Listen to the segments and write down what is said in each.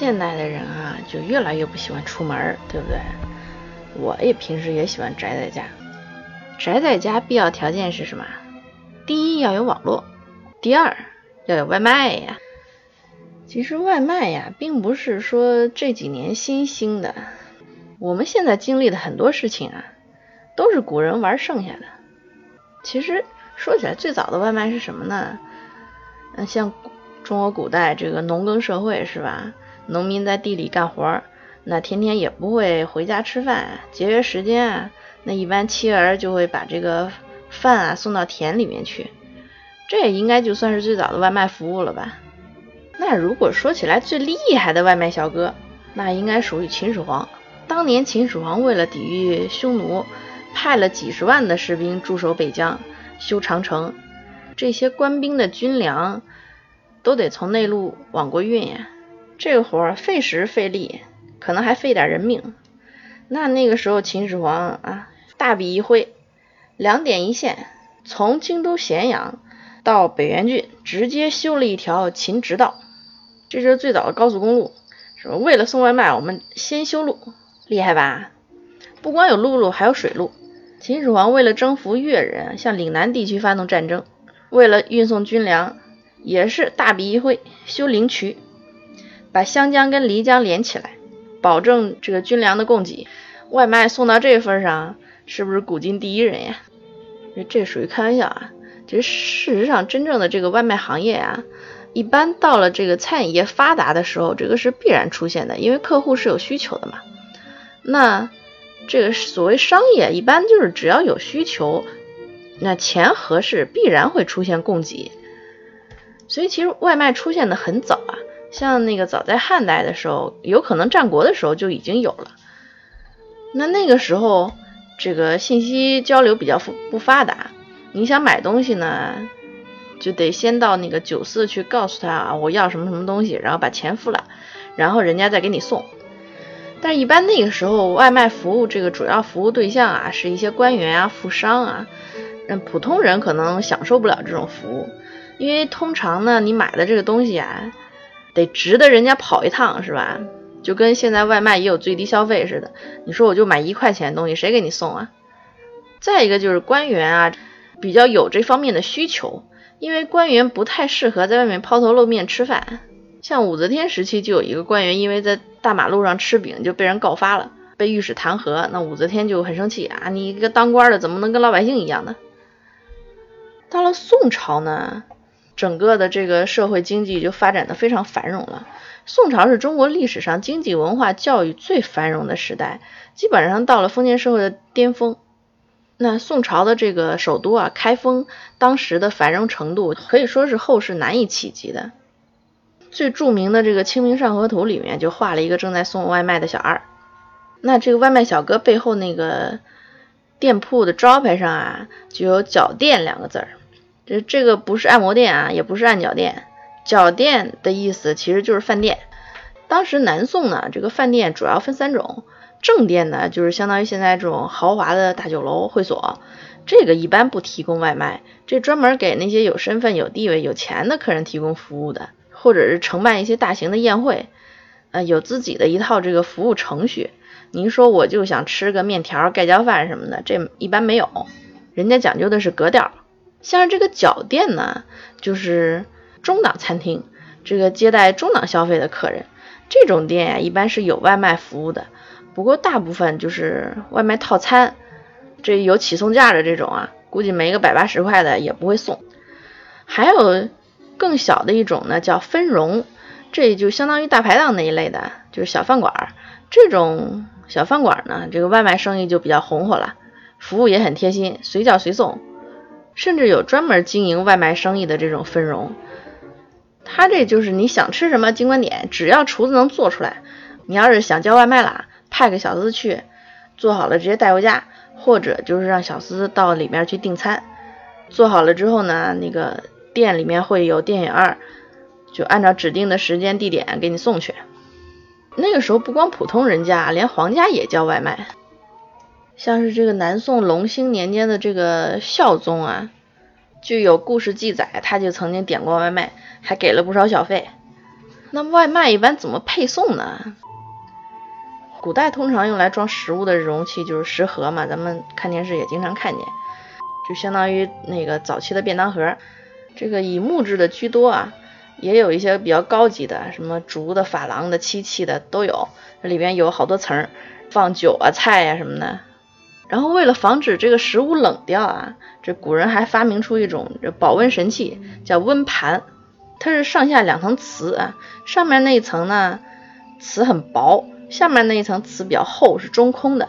现代的人啊，就越来越不喜欢出门，对不对？我也平时也喜欢宅在家。宅在家必要条件是什么？第一要有网络，第二要有外卖呀。其实外卖呀，并不是说这几年新兴的。我们现在经历的很多事情啊，都是古人玩剩下的。其实说起来，最早的外卖是什么呢？嗯，像中国古代这个农耕社会是吧？农民在地里干活，那天天也不会回家吃饭，节约时间啊。那一般妻儿就会把这个饭啊送到田里面去，这也应该就算是最早的外卖服务了吧？那如果说起来最厉害的外卖小哥，那应该属于秦始皇。当年秦始皇为了抵御匈奴，派了几十万的士兵驻守北疆，修长城。这些官兵的军粮都得从内陆往过运呀，这个活儿费时费力，可能还费点人命。那那个时候秦始皇啊，大笔一挥，两点一线，从京都咸阳到北元郡，直接修了一条秦直道。这是最早的高速公路，是吧？为了送外卖，我们先修路，厉害吧？不光有陆路，还有水路。秦始皇为了征服越人，向岭南地区发动战争。为了运送军粮，也是大笔一挥修灵渠，把湘江跟漓江连起来，保证这个军粮的供给。外卖送到这份上，是不是古今第一人呀？这属于开玩笑啊！其实事实上，真正的这个外卖行业啊，一般到了这个餐饮业发达的时候，这个是必然出现的，因为客户是有需求的嘛。那这个所谓商业，一般就是只要有需求。那钱合适，必然会出现供给，所以其实外卖出现的很早啊，像那个早在汉代的时候，有可能战国的时候就已经有了。那那个时候，这个信息交流比较不不发达，你想买东西呢，就得先到那个酒肆去告诉他啊，我要什么什么东西，然后把钱付了，然后人家再给你送。但是，一般那个时候外卖服务这个主要服务对象啊，是一些官员啊、富商啊。那普通人可能享受不了这种服务，因为通常呢，你买的这个东西啊，得值得人家跑一趟，是吧？就跟现在外卖也有最低消费似的。你说我就买一块钱的东西，谁给你送啊？再一个就是官员啊，比较有这方面的需求，因为官员不太适合在外面抛头露面吃饭。像武则天时期就有一个官员，因为在大马路上吃饼就被人告发了，被御史弹劾。那武则天就很生气啊，你一个当官的怎么能跟老百姓一样呢？到了宋朝呢，整个的这个社会经济就发展的非常繁荣了。宋朝是中国历史上经济文化教育最繁荣的时代，基本上到了封建社会的巅峰。那宋朝的这个首都啊，开封，当时的繁荣程度可以说是后世难以企及的。最著名的这个《清明上河图》里面就画了一个正在送外卖的小二。那这个外卖小哥背后那个店铺的招牌上啊，就有“脚店”两个字儿。这这个不是按摩店啊，也不是按脚店，脚店的意思其实就是饭店。当时南宋呢，这个饭店主要分三种，正店呢就是相当于现在这种豪华的大酒楼会所，这个一般不提供外卖，这专门给那些有身份、有地位、有钱的客人提供服务的，或者是承办一些大型的宴会，呃，有自己的一套这个服务程序。您说我就想吃个面条、盖浇饭什么的，这一般没有，人家讲究的是格调。像这个脚店呢，就是中档餐厅，这个接待中档消费的客人，这种店呀，一般是有外卖服务的。不过大部分就是外卖套餐，这有起送价的这种啊，估计没个百八十块的也不会送。还有更小的一种呢，叫分荣，这就相当于大排档那一类的，就是小饭馆。这种小饭馆呢，这个外卖生意就比较红火了，服务也很贴心，随叫随送。甚至有专门经营外卖生意的这种分荣，他这就是你想吃什么尽管点，只要厨子能做出来。你要是想叫外卖啦，派个小厮去做好了直接带回家，或者就是让小厮到里面去订餐，做好了之后呢，那个店里面会有店员，就按照指定的时间地点给你送去。那个时候不光普通人家，连皇家也叫外卖。像是这个南宋隆兴年间的这个孝宗啊，就有故事记载，他就曾经点过外卖，还给了不少小费。那外卖一般怎么配送呢？古代通常用来装食物的容器就是食盒嘛，咱们看电视也经常看见，就相当于那个早期的便当盒。这个以木质的居多啊，也有一些比较高级的，什么竹的、珐琅的、漆器的都有。里边有好多层，放酒啊、菜呀什么的。然后为了防止这个食物冷掉啊，这古人还发明出一种保温神器，叫温盘。它是上下两层瓷啊，上面那一层呢瓷很薄，下面那一层瓷比较厚，是中空的。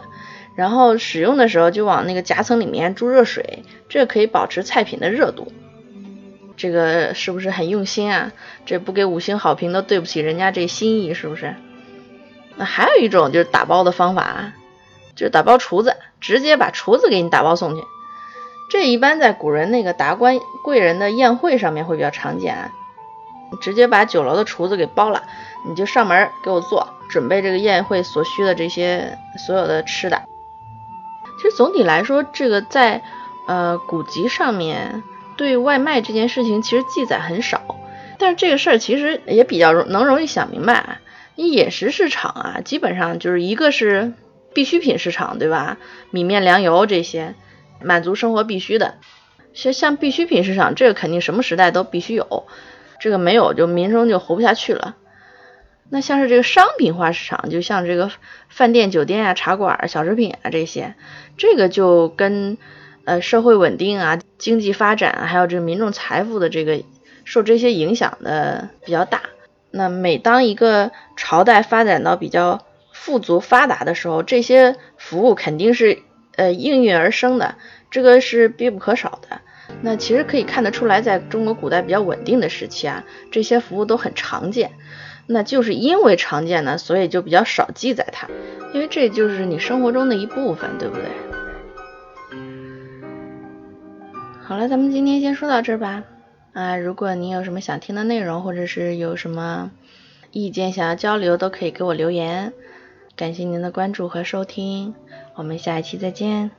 然后使用的时候就往那个夹层里面注热水，这可以保持菜品的热度。这个是不是很用心啊？这不给五星好评都对不起人家这心意，是不是？那还有一种就是打包的方法，就是打包厨子，直接把厨子给你打包送去。这一般在古人那个达官贵人的宴会上面会比较常见啊。直接把酒楼的厨子给包了，你就上门给我做，准备这个宴会所需的这些所有的吃的。其实总体来说，这个在呃古籍上面对外卖这件事情其实记载很少，但是这个事儿其实也比较容能容易想明白啊。你饮食市场啊，基本上就是一个是必需品市场，对吧？米面粮油这些满足生活必须的，像像必需品市场，这个肯定什么时代都必须有。这个没有，就民生就活不下去了。那像是这个商品化市场，就像这个饭店、酒店啊、茶馆、小食品啊这些，这个就跟呃社会稳定啊、经济发展，还有这个民众财富的这个受这些影响的比较大。那每当一个朝代发展到比较富足发达的时候，这些服务肯定是呃应运而生的，这个是必不可少的。那其实可以看得出来，在中国古代比较稳定的时期啊，这些服务都很常见。那就是因为常见呢，所以就比较少记载它，因为这就是你生活中的一部分，对不对？好了，咱们今天先说到这儿吧。啊，如果您有什么想听的内容，或者是有什么意见想要交流，都可以给我留言。感谢您的关注和收听，我们下一期再见。